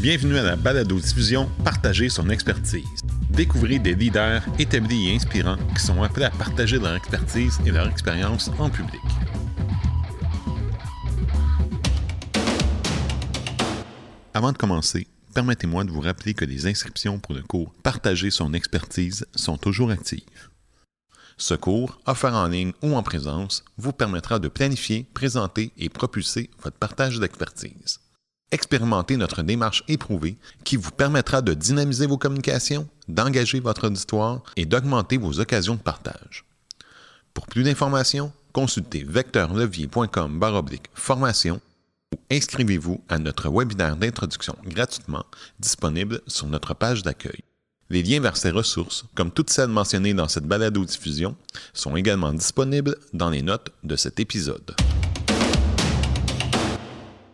Bienvenue à la balado-diffusion Partager son expertise. Découvrez des leaders établis et inspirants qui sont appelés à partager leur expertise et leur expérience en public. Avant de commencer, permettez-moi de vous rappeler que les inscriptions pour le cours Partager son expertise sont toujours actives. Ce cours, offert en ligne ou en présence, vous permettra de planifier, présenter et propulser votre partage d'expertise. Expérimentez notre démarche éprouvée qui vous permettra de dynamiser vos communications, d'engager votre auditoire et d'augmenter vos occasions de partage. Pour plus d'informations, consultez vecteurlevier.com formation ou inscrivez-vous à notre webinaire d'introduction gratuitement disponible sur notre page d'accueil. Les liens vers ces ressources, comme toutes celles mentionnées dans cette balado-diffusion, sont également disponibles dans les notes de cet épisode.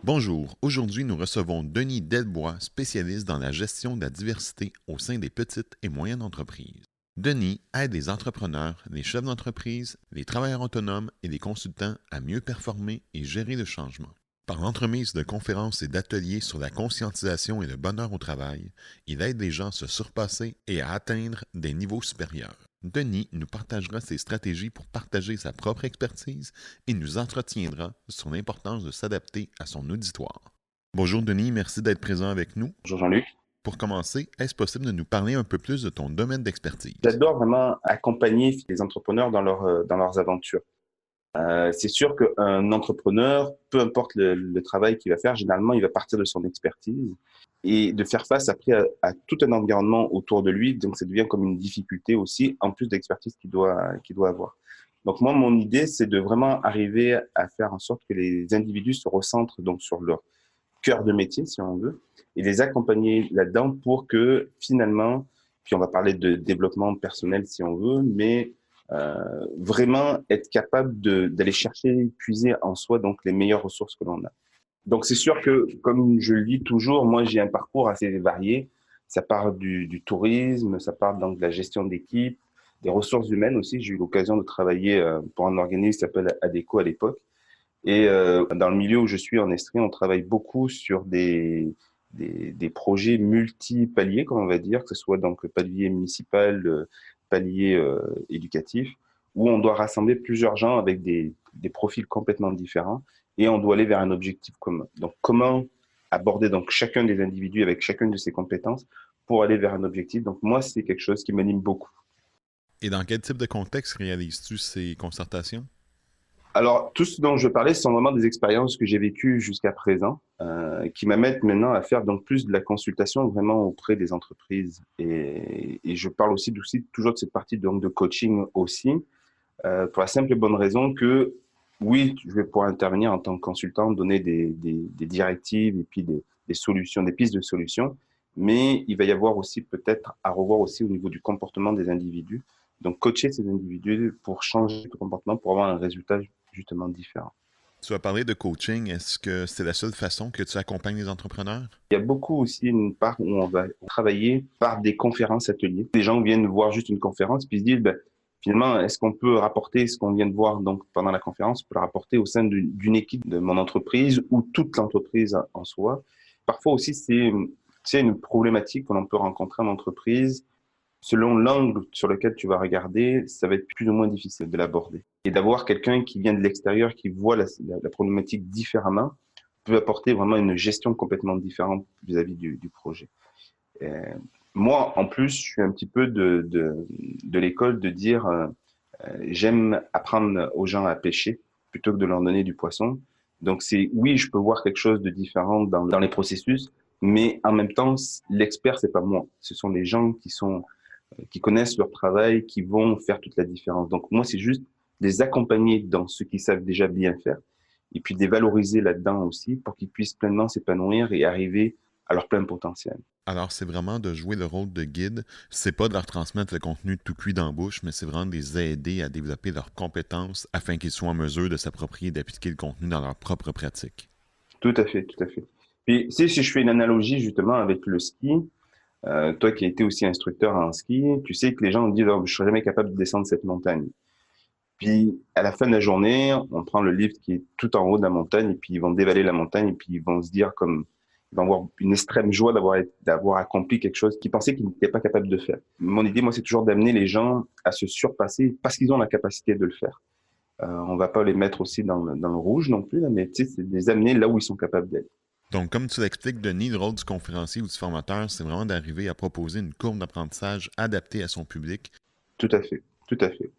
Bonjour, aujourd'hui nous recevons Denis Delbois, spécialiste dans la gestion de la diversité au sein des petites et moyennes entreprises. Denis aide les entrepreneurs, les chefs d'entreprise, les travailleurs autonomes et les consultants à mieux performer et gérer le changement. Par l'entremise de conférences et d'ateliers sur la conscientisation et le bonheur au travail, il aide les gens à se surpasser et à atteindre des niveaux supérieurs. Denis nous partagera ses stratégies pour partager sa propre expertise et nous entretiendra sur l'importance de s'adapter à son auditoire. Bonjour Denis, merci d'être présent avec nous. Bonjour Jean-Luc. Pour commencer, est-ce possible de nous parler un peu plus de ton domaine d'expertise? J'adore vraiment accompagner les entrepreneurs dans, leur, euh, dans leurs aventures. Euh, c'est sûr qu'un entrepreneur, peu importe le, travail qu'il va faire, généralement, il va partir de son expertise et de faire face après à, tout un environnement autour de lui. Donc, ça devient comme une difficulté aussi, en plus d'expertise qu'il doit, doit avoir. Donc, moi, mon idée, c'est de vraiment arriver à faire en sorte que les individus se recentrent donc sur leur cœur de métier, si on veut, et les accompagner là-dedans pour que finalement, puis on va parler de développement personnel si on veut, mais euh, vraiment être capable d'aller chercher, puiser en soi donc les meilleures ressources que l'on a. Donc c'est sûr que, comme je le dis toujours, moi j'ai un parcours assez varié. Ça part du, du tourisme, ça part donc de la gestion d'équipe, des ressources humaines aussi. J'ai eu l'occasion de travailler euh, pour un organisme qui s'appelle ADECO à l'époque. Et euh, dans le milieu où je suis en Estrie, on travaille beaucoup sur des, des, des projets multi-paliers, comme on va dire, que ce soit donc palier municipal, palier euh, éducatif, où on doit rassembler plusieurs gens avec des, des profils complètement différents et on doit aller vers un objectif commun. Donc, comment aborder donc chacun des individus avec chacune de ses compétences pour aller vers un objectif? Donc, moi, c'est quelque chose qui m'anime beaucoup. Et dans quel type de contexte réalises-tu ces concertations? Alors, tout ce dont je parlais, sont vraiment des expériences que j'ai vécues jusqu'à présent, euh, qui m'amènent maintenant à faire donc plus de la consultation vraiment auprès des entreprises. Et, je parle aussi, toujours de cette partie donc, de coaching aussi, euh, pour la simple et bonne raison que oui, je vais pouvoir intervenir en tant que consultant, donner des, directives et puis des, des, solutions, des pistes de solutions, mais il va y avoir aussi peut-être à revoir aussi au niveau du comportement des individus. Donc, coacher ces individus pour changer de comportement, pour avoir un résultat justement différent. Tu as parlé de coaching. Est-ce que c'est la seule façon que tu accompagnes les entrepreneurs? Il y a beaucoup aussi une part où on va travailler par des conférences, ateliers. Les gens viennent voir juste une conférence puis se disent, ben, finalement, est-ce qu'on peut rapporter ce qu'on vient de voir donc pendant la conférence, on peut le rapporter au sein d'une équipe de mon entreprise ou toute l'entreprise en soi? Parfois aussi, c'est une problématique que l'on peut rencontrer en entreprise. Selon l'angle sur lequel tu vas regarder, ça va être plus ou moins difficile de l'aborder. Et d'avoir quelqu'un qui vient de l'extérieur, qui voit la, problématique différemment, peut apporter vraiment une gestion complètement différente vis-à-vis du, projet. Euh, moi, en plus, je suis un petit peu de, de, l'école de dire euh, j'aime apprendre aux gens à pêcher plutôt que de leur donner du poisson. Donc, c'est oui, je peux voir quelque chose de différent dans, dans les processus, mais en même temps, l'expert, c'est pas moi. Ce sont les gens qui sont qui connaissent leur travail, qui vont faire toute la différence. Donc, moi, c'est juste les accompagner dans ce qu'ils savent déjà bien faire et puis les valoriser là-dedans aussi pour qu'ils puissent pleinement s'épanouir et arriver à leur plein potentiel. Alors, c'est vraiment de jouer le rôle de guide. C'est pas de leur transmettre le contenu tout cuit d'embauche, mais c'est vraiment de les aider à développer leurs compétences afin qu'ils soient en mesure de s'approprier et d'appliquer le contenu dans leur propre pratique. Tout à fait, tout à fait. Puis, si je fais une analogie justement avec le ski, euh, toi qui as été aussi instructeur en ski, tu sais que les gens disent oh, je serai jamais capable de descendre cette montagne. Puis à la fin de la journée, on prend le lift qui est tout en haut de la montagne et puis ils vont dévaler la montagne et puis ils vont se dire comme avoir une extrême joie d'avoir accompli quelque chose qu'ils pensaient qu'ils n'étaient pas capables de faire. Mon idée, moi, c'est toujours d'amener les gens à se surpasser parce qu'ils ont la capacité de le faire. Euh, on va pas les mettre aussi dans le, rouge non plus, mais c'est de les amener là où ils sont capables d'être. Donc, comme tu l'expliques, Denis, le rôle du conférencier ou du formateur, c'est vraiment d'arriver à proposer une courbe d'apprentissage adaptée à son public. Tout à fait, tout à fait.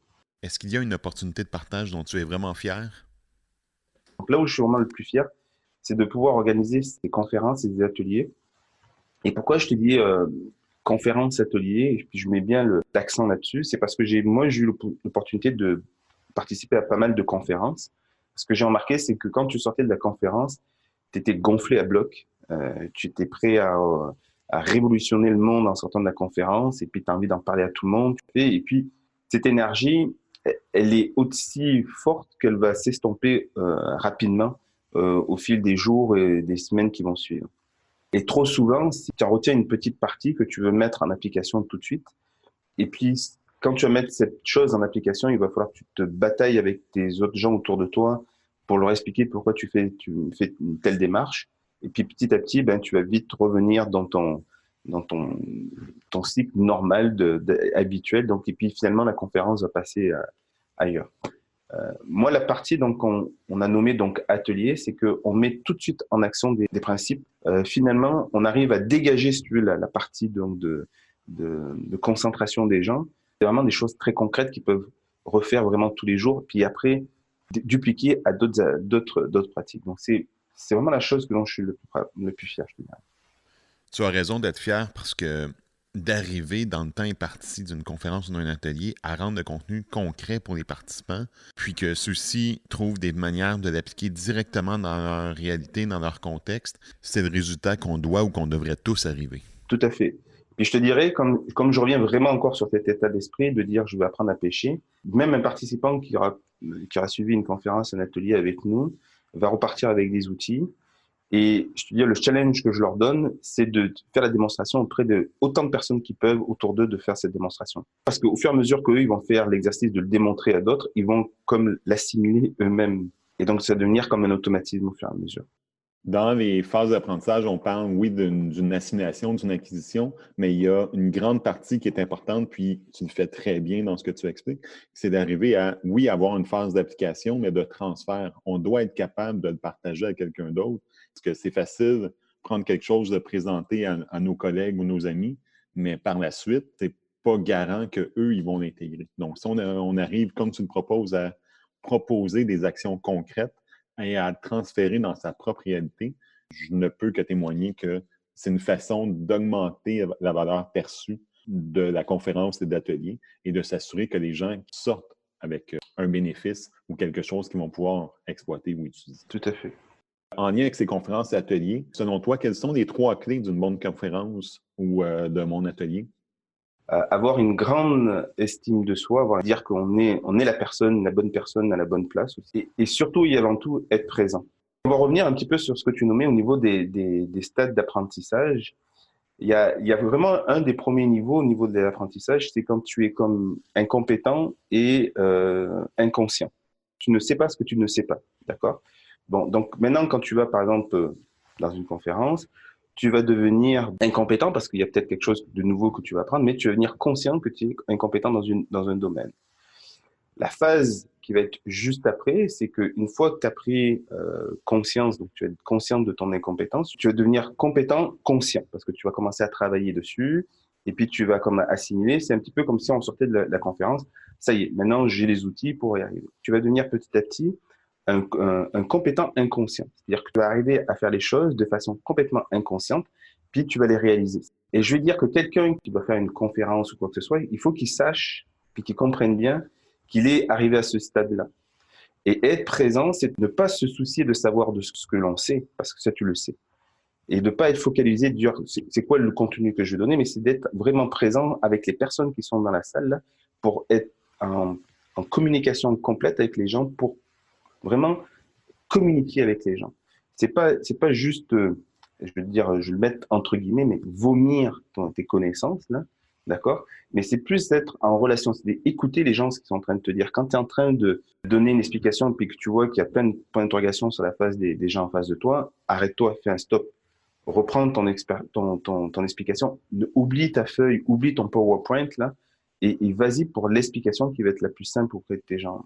Est-ce qu'il y a une opportunité de partage dont tu es vraiment fier? Donc là où je suis vraiment le plus fier, c'est de pouvoir organiser ces conférences et des ateliers. Et pourquoi je te dis euh, conférences, ateliers, et puis je mets bien l'accent là-dessus, c'est parce que j'ai moi j'ai eu l'opportunité de participer à pas mal de conférences. Ce que j'ai remarqué, c'est que quand tu sortais de la conférence, tu étais gonflé à bloc, euh, tu étais prêt à, à, révolutionner le monde en sortant de la conférence, et puis tu as envie d'en parler à tout le monde. Et puis cette énergie, elle est aussi forte qu'elle va s'estomper euh, rapidement euh, au fil des jours et des semaines qui vont suivre. Et trop souvent, si tu retiens une petite partie que tu veux mettre en application tout de suite, et puis quand tu vas mettre cette chose en application, il va falloir que tu te batailles avec tes autres gens autour de toi pour leur expliquer pourquoi tu fais, tu fais une telle démarche. Et puis petit à petit, ben, tu vas vite revenir dans ton, dans ton, ton cycle normal de, habituel. Donc, et puis finalement, la conférence va passer euh, ailleurs. Euh, moi, la partie donc on, on, a nommé donc atelier, c'est que on met tout de suite en action des, des principes. Euh, finalement, on arrive à dégager si tu veux, la, la partie donc de, de, de, concentration des gens. C'est vraiment des choses très concrètes qui peuvent refaire vraiment tous les jours, puis après dupliquer à d'autres d'autres d'autres pratiques. Donc c'est c'est vraiment la chose que dont je suis le plus, le plus fier. Je dirais. Tu as raison d'être fier parce que d'arriver dans le temps imparti d'une conférence ou d'un atelier à rendre le contenu concret pour les participants, puis que ceux-ci trouvent des manières de l'appliquer directement dans leur réalité, dans leur contexte, c'est le résultat qu'on doit ou qu'on devrait tous arriver. Tout à fait. Puis je te dirais, comme, comme je reviens vraiment encore sur cet état d'esprit de dire je vais apprendre à pêcher, même un participant qui aura, qui aura suivi une conférence, un atelier avec nous, va repartir avec des outils, et je te dis, le challenge que je leur donne, c'est de faire la démonstration auprès de autant de personnes qui peuvent autour d'eux de faire cette démonstration. Parce qu'au fur et à mesure qu'eux, ils vont faire l'exercice de le démontrer à d'autres, ils vont comme l'assimiler eux-mêmes. Et donc, ça va devenir comme un automatisme au fur et à mesure. Dans les phases d'apprentissage, on parle, oui, d'une assimilation, d'une acquisition, mais il y a une grande partie qui est importante, puis tu le fais très bien dans ce que tu expliques, c'est d'arriver à, oui, avoir une phase d'application, mais de transfert. On doit être capable de le partager à quelqu'un d'autre parce que c'est facile prendre quelque chose, de présenter à, nos collègues ou nos amis, mais par la suite, c'est pas garant qu'eux, ils vont l'intégrer. Donc, si on, arrive, comme tu le proposes, à proposer des actions concrètes et à transférer dans sa propre réalité, je ne peux que témoigner que c'est une façon d'augmenter la valeur perçue de la conférence et d'atelier et de s'assurer que les gens sortent avec un bénéfice ou quelque chose qu'ils vont pouvoir exploiter ou utiliser. Tout à fait. En lien avec ces conférences et ateliers, selon toi, quelles sont les trois clés d'une bonne conférence ou euh, de mon atelier? Euh, avoir une grande estime de soi, avoir dire qu'on est, on est la personne, la bonne personne à la bonne place aussi. Et, surtout et avant tout, être présent. On va revenir un petit peu sur ce que tu nommais au niveau des, des, des stades d'apprentissage. Il y, a, il y a vraiment un des premiers niveaux au niveau de l'apprentissage, c'est quand tu es comme incompétent et euh, inconscient. Tu ne sais pas ce que tu ne sais pas, d'accord? Bon, donc maintenant, quand tu vas, par exemple, euh, dans une conférence, tu vas devenir incompétent parce qu'il y a peut-être quelque chose de nouveau que tu vas apprendre, mais tu vas devenir conscient que tu es incompétent dans, une, dans un domaine. La phase qui va être juste après, c'est qu'une fois que tu as pris euh, conscience, donc tu vas être conscient de ton incompétence, tu vas devenir compétent conscient parce que tu vas commencer à travailler dessus et puis tu vas comme assimiler. C'est un petit peu comme si on sortait de la, de la conférence. Ça y est, maintenant j'ai les outils pour y arriver. Tu vas devenir petit à petit un, compétent inconscient. C'est-à-dire que tu vas arriver à faire les choses de façon complètement inconsciente, puis tu vas les réaliser. Et je veux dire que quelqu'un qui doit faire une conférence ou quoi que ce soit, il faut qu'il sache, puis qu'il comprenne bien qu'il est arrivé à ce stade-là. Et être présent, c'est ne pas se soucier de savoir de ce que l'on sait, parce que ça, tu le sais. Et de ne pas être focalisé, dire c'est quoi le contenu que je vais donner, mais c'est d'être vraiment présent avec les personnes qui sont dans la salle là, pour être en, en communication complète avec les gens pour Vraiment communiquer avec les gens. C'est pas, c'est pas juste, euh, je veux dire, je le mets entre guillemets, mais vomir tes connaissances, là, d'accord? Mais c'est plus d'être en relation, c'est d'écouter les gens ce qu'ils sont en train de te dire. Quand tu es en train de donner une explication et que tu vois qu'il y a plein de points d'interrogation sur la face des, gens en face de toi, arrête-toi, fais un stop. reprendre ton, ton, ton, explication, oublie ta feuille, oublie ton PowerPoint là, et vas-y pour l'explication qui va être la plus simple auprès de tes gens.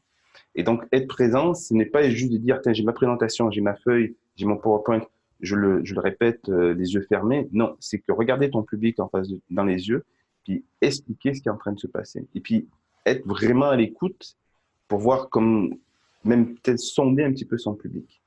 Et donc, être présent, ce n'est pas juste de dire, tiens, j'ai ma présentation, j'ai ma feuille, j'ai mon PowerPoint, je le, je le répète euh, les yeux fermés. Non, c'est que regarder ton public en face de, dans les yeux, puis expliquer ce qui est en train de se passer. Et puis, être vraiment à l'écoute pour voir comme, même peut-être sonder un petit peu son public.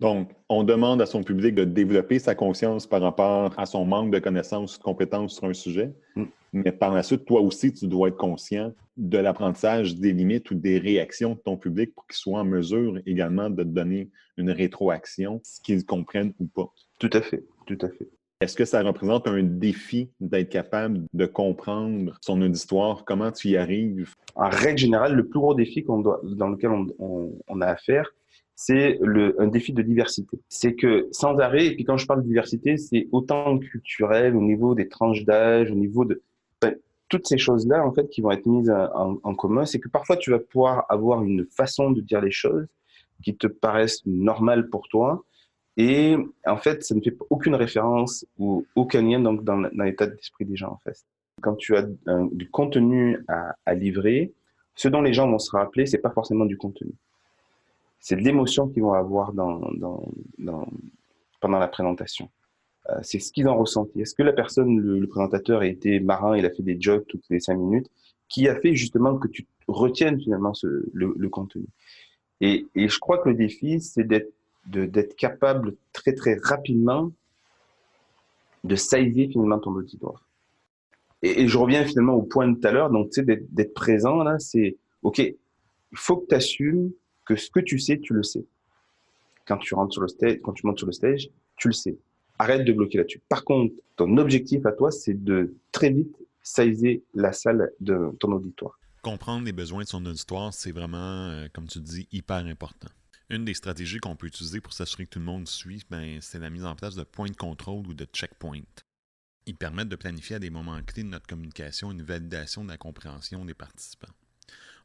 Donc, on demande à son public de développer sa conscience par rapport à son manque de connaissances, de compétences sur un sujet. Mm. Mais par la suite, toi aussi, tu dois être conscient de l'apprentissage des limites ou des réactions de ton public pour qu'il soit en mesure également de te donner une rétroaction, ce qu'ils comprennent ou pas. Tout à fait, tout à fait. Est-ce que ça représente un défi d'être capable de comprendre son auditoire? Comment tu y arrives? En règle générale, le plus gros défi doit, dans lequel on, on a affaire, c'est un défi de diversité. C'est que sans arrêt, et puis quand je parle de diversité, c'est autant culturel, au niveau des tranches d'âge, au niveau de toutes ces choses-là, en fait, qui vont être mises en, en commun, c'est que parfois tu vas pouvoir avoir une façon de dire les choses qui te paraissent normales pour toi, et en fait, ça ne fait aucune référence ou aucun lien donc, dans, l'état d'esprit des gens en fait. Quand tu as du contenu à, livrer, ce dont les gens vont se rappeler, c'est pas forcément du contenu c'est l'émotion qu'ils vont avoir pendant la présentation. Euh, c'est ce qu'ils ont ressenti. Est-ce que la personne, le, présentateur, a été marin, il a fait des jokes toutes les cinq minutes, qui a fait justement que tu retiennes finalement le, contenu? Et, je crois que le défi, c'est d'être d'être capable très très rapidement de saisir finalement ton auditoire. Et, et, je reviens finalement au point de tout à l'heure, donc tu sais, d'être présent là, c'est ok, il faut que tu assumes que ce que tu sais, tu le sais. Quand tu rentres sur le stage, quand tu montes sur le stage, tu le sais. Arrête de bloquer là-dessus. Par contre, ton objectif à toi, c'est de très vite saisir la salle de ton auditoire. Comprendre les besoins de son auditoire, c'est vraiment, euh, comme tu dis, hyper important. Une des stratégies qu'on peut utiliser pour s'assurer que tout le monde suit, ben, c'est la mise en place de points de contrôle ou de checkpoints. Ils permettent de planifier à des moments clés de notre communication une validation de la compréhension des participants.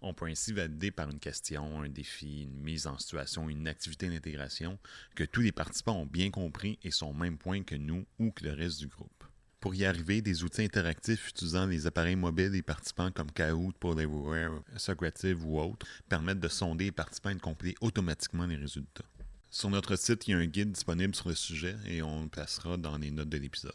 On peut ainsi valider par une question, un défi, une mise en situation, une activité d'intégration que tous les participants ont bien compris et sont au même point que nous ou que le reste du groupe. Pour y arriver, des outils interactifs utilisant les appareils mobiles des participants comme Kahoot, Everywhere, Socrative ou autres permettent de sonder les participants et de compléter automatiquement les résultats. Sur notre site, il y a un guide disponible sur le sujet et on le placera dans les notes de l'épisode.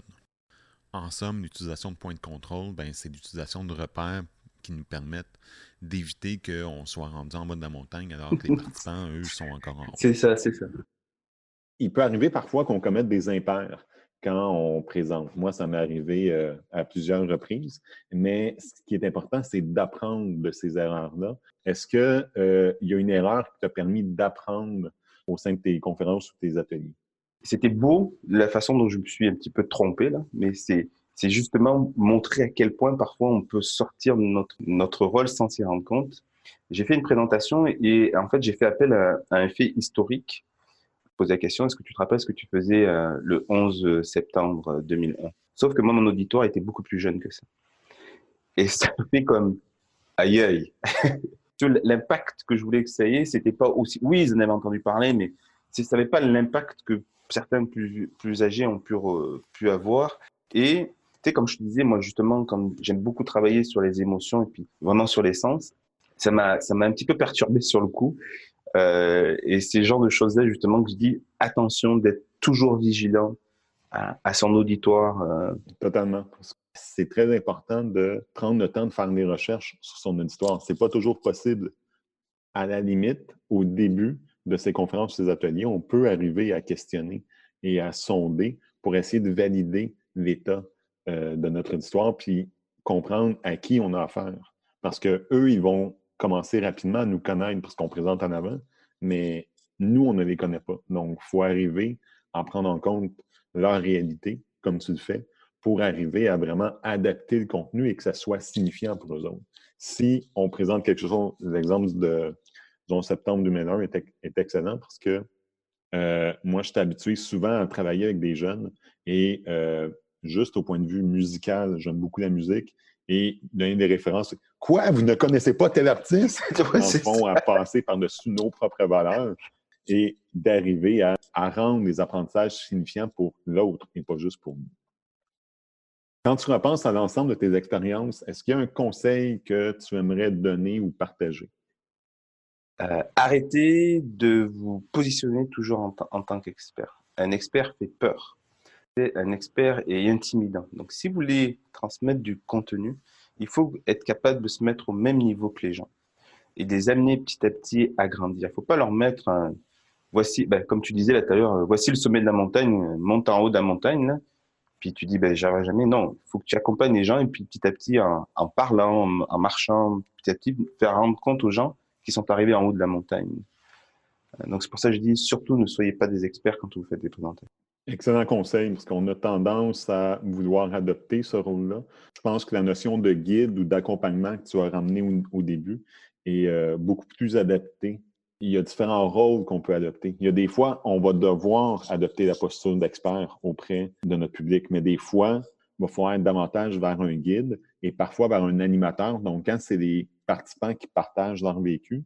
En somme, l'utilisation de points de contrôle, ben, c'est l'utilisation de repères qui nous permettent d'éviter qu'on soit rendu en bas de la montagne alors que les participants, eux, sont encore en haut. C'est ça, c'est ça. Il peut arriver parfois qu'on commette des impairs quand on présente. Moi, ça m'est arrivé euh, à plusieurs reprises, mais ce qui est important, c'est d'apprendre de ces erreurs-là. Est-ce qu'il euh, y a une erreur qui t'a permis d'apprendre au sein de tes conférences ou tes ateliers? C'était beau la façon dont je me suis un petit peu trompé, là, mais c'est c'est justement montrer à quel point parfois on peut sortir de notre, notre rôle sans s'y rendre compte. J'ai fait une présentation et, en fait j'ai fait appel à, un fait historique. Je pose la question, est-ce que tu te rappelles ce que tu faisais euh, le 11 septembre 2001 Sauf que moi, mon auditoire était beaucoup plus jeune que ça. Et ça fait comme aïe aïe. L'impact que je voulais que ça ait, c'était pas aussi. Oui, ils en avaient entendu parler, mais ça n'avait pas l'impact que certains plus, plus âgés ont pu, pu avoir. Et comme je te disais, moi, justement, quand j'aime beaucoup travailler sur les émotions et puis vraiment sur les sens, ça m'a, ça m'a un petit peu perturbé sur le coup. Euh, et c'est le genre de choses-là, justement, que je dis attention d'être toujours vigilant à, son auditoire. Euh. Totalement. C'est très important de prendre le temps de faire des recherches sur son auditoire. C'est pas toujours possible. À la limite, au début de ces conférences, ces ateliers, on peut arriver à questionner et à sonder pour essayer de valider l'état euh, de notre histoire, puis comprendre à qui on a affaire. Parce qu'eux, ils vont commencer rapidement à nous connaître parce qu'on présente en avant, mais nous, on ne les connaît pas. Donc, il faut arriver à prendre en compte leur réalité, comme tu le fais, pour arriver à vraiment adapter le contenu et que ça soit signifiant pour eux autres. Si on présente quelque chose, l'exemple de septembre 2001 est, est, excellent parce que euh, moi, je suis habitué souvent à travailler avec des jeunes et euh, juste au point de vue musical, j'aime beaucoup la musique et donner des références. Quoi, vous ne connaissez pas tel artiste? Dans le fond, à passer par-dessus nos propres valeurs. et d'arriver à, rendre les apprentissages signifiants pour l'autre et pas juste pour nous. Quand tu repenses à l'ensemble de tes expériences, est-ce qu'il y a un conseil que tu aimerais donner ou partager? Euh, arrêtez de vous positionner toujours en, en tant qu'expert. Un expert fait peur. Un expert est intimidant. Donc, si vous voulez transmettre du contenu, il faut être capable de se mettre au même niveau que les gens et les amener petit à petit à grandir. Il ne faut pas leur mettre voici, ben, comme tu disais là tout à l'heure, voici le sommet de la montagne, monte en haut de la montagne, puis tu dis, ben, j'arriverai jamais. Non, il faut que tu accompagnes les gens et puis petit à petit, en, parlant, en, marchant, petit à petit, faire rendre compte aux gens qui sont arrivés en haut de la montagne. Euh, donc c'est pour ça que je dis, surtout, ne soyez pas des experts quand vous faites des présentations. Excellent conseil, parce qu'on a tendance à vouloir adopter ce rôle-là. Je pense que la notion de guide ou d'accompagnement que tu as ramené au, début est euh, beaucoup plus adaptée. Il y a différents rôles qu'on peut adopter. Il y a des fois, on va devoir adopter la posture d'expert auprès de notre public, mais des fois, il va falloir être davantage vers un guide et parfois vers un animateur. Donc, quand c'est des participants qui partagent leur vécu,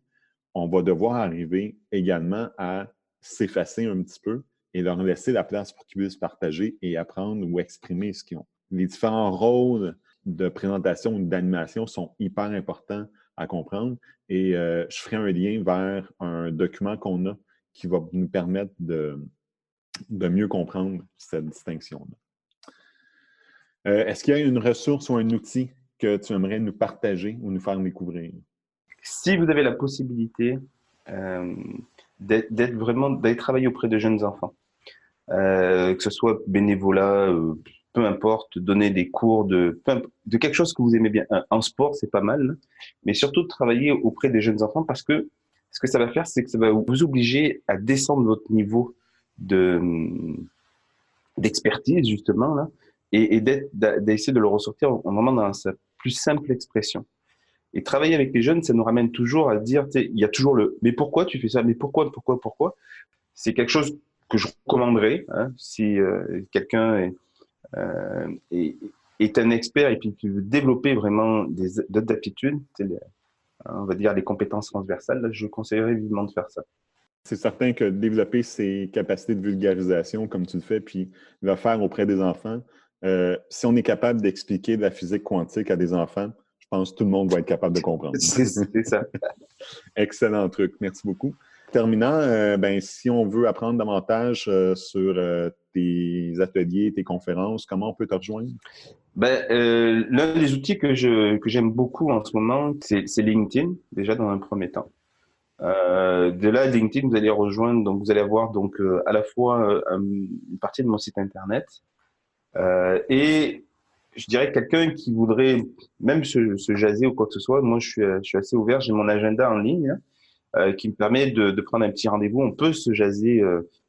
on va devoir arriver également à s'effacer un petit peu et leur laisser la place pour qu'ils puissent partager et apprendre ou exprimer ce qu'ils ont. Les différents rôles de présentation ou d'animation sont hyper importants à comprendre et euh, je ferai un lien vers un document qu'on a qui va nous permettre de, de mieux comprendre cette distinction-là. Euh, est-ce qu'il y a une ressource ou un outil que tu aimerais nous partager ou nous faire découvrir? Si vous avez la possibilité euh, d'être vraiment, d'aller travailler auprès de jeunes enfants, euh, que ce soit bénévolat, euh, peu importe, donner des cours de, de quelque chose que vous aimez bien. En sport, c'est pas mal, mais surtout de travailler auprès des jeunes enfants parce que ce que ça va faire, c'est que ça va vous obliger à descendre votre niveau de d'expertise justement là et, et d'essayer de le ressortir en, vraiment dans sa plus simple expression. Et travailler avec les jeunes, ça nous ramène toujours à dire, il y a toujours le mais pourquoi tu fais ça? Mais pourquoi, pourquoi, pourquoi? C'est quelque chose que je recommanderais hein, si euh, quelqu'un est, euh, est, un expert et puis qui veut développer vraiment d'autres aptitudes, on va dire les compétences transversales, là, je conseillerais vivement de faire ça. C'est certain que développer ses capacités de vulgarisation, comme tu le fais, puis le faire auprès des enfants, euh, si on est capable d'expliquer de la physique quantique à des enfants, je pense que tout le monde va être capable de comprendre. C'est ça. Excellent truc. Merci beaucoup. Terminant, euh, ben, si on veut apprendre davantage euh, sur euh, tes ateliers, tes conférences, comment on peut te rejoindre? Ben, L'un des outils que j'aime que beaucoup en ce moment, c'est LinkedIn, déjà dans un premier temps. de là, LinkedIn, vous allez rejoindre, donc vous allez avoir donc à la fois une partie de mon site internet et je dirais quelqu'un qui voudrait même se, se, jaser ou quoi que ce soit. Moi, je suis, assez ouvert. J'ai mon agenda en ligne. Hein. Euh, qui me permet de, prendre un petit rendez-vous. On peut se jaser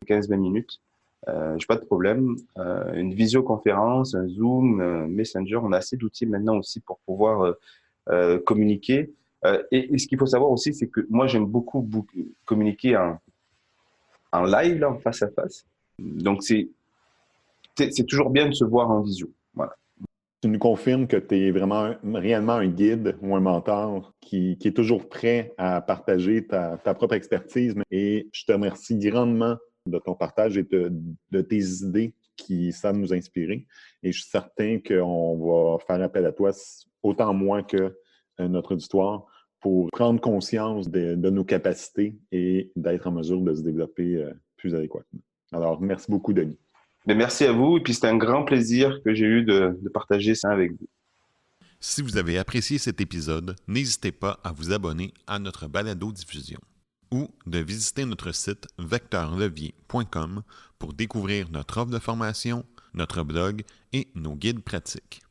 15-20 euh, minutes. Euh, j'ai pas de problème. Euh, une visioconférence, un Zoom, un Messenger, on a assez d'outils maintenant aussi pour pouvoir communiquer. Et, ce qu'il faut savoir aussi, c'est que moi j'aime beaucoup, communiquer en, live, en face à face. Donc c'est toujours bien de se voir en visio. Voilà tu nous confirmes que tu es vraiment réellement un guide ou un mentor qui, est toujours prêt à partager ta, propre expertise. Et je te remercie grandement de ton partage et de, tes idées qui savent nous inspirer. Et je suis certain qu'on va faire appel à toi autant moins que euh, notre auditoire pour prendre conscience de, nos capacités et d'être en mesure de se développer euh, plus adéquatement. Alors, merci beaucoup, Denis merci à vous et puis c'est un grand plaisir que j'ai eu de, de partager ça avec vous. Si vous avez apprécié cet épisode, n'hésitez pas à vous abonner à notre balado-diffusion ou de visiter notre site vecteurlevier.com pour découvrir notre offre de formation, notre blog et nos guides pratiques.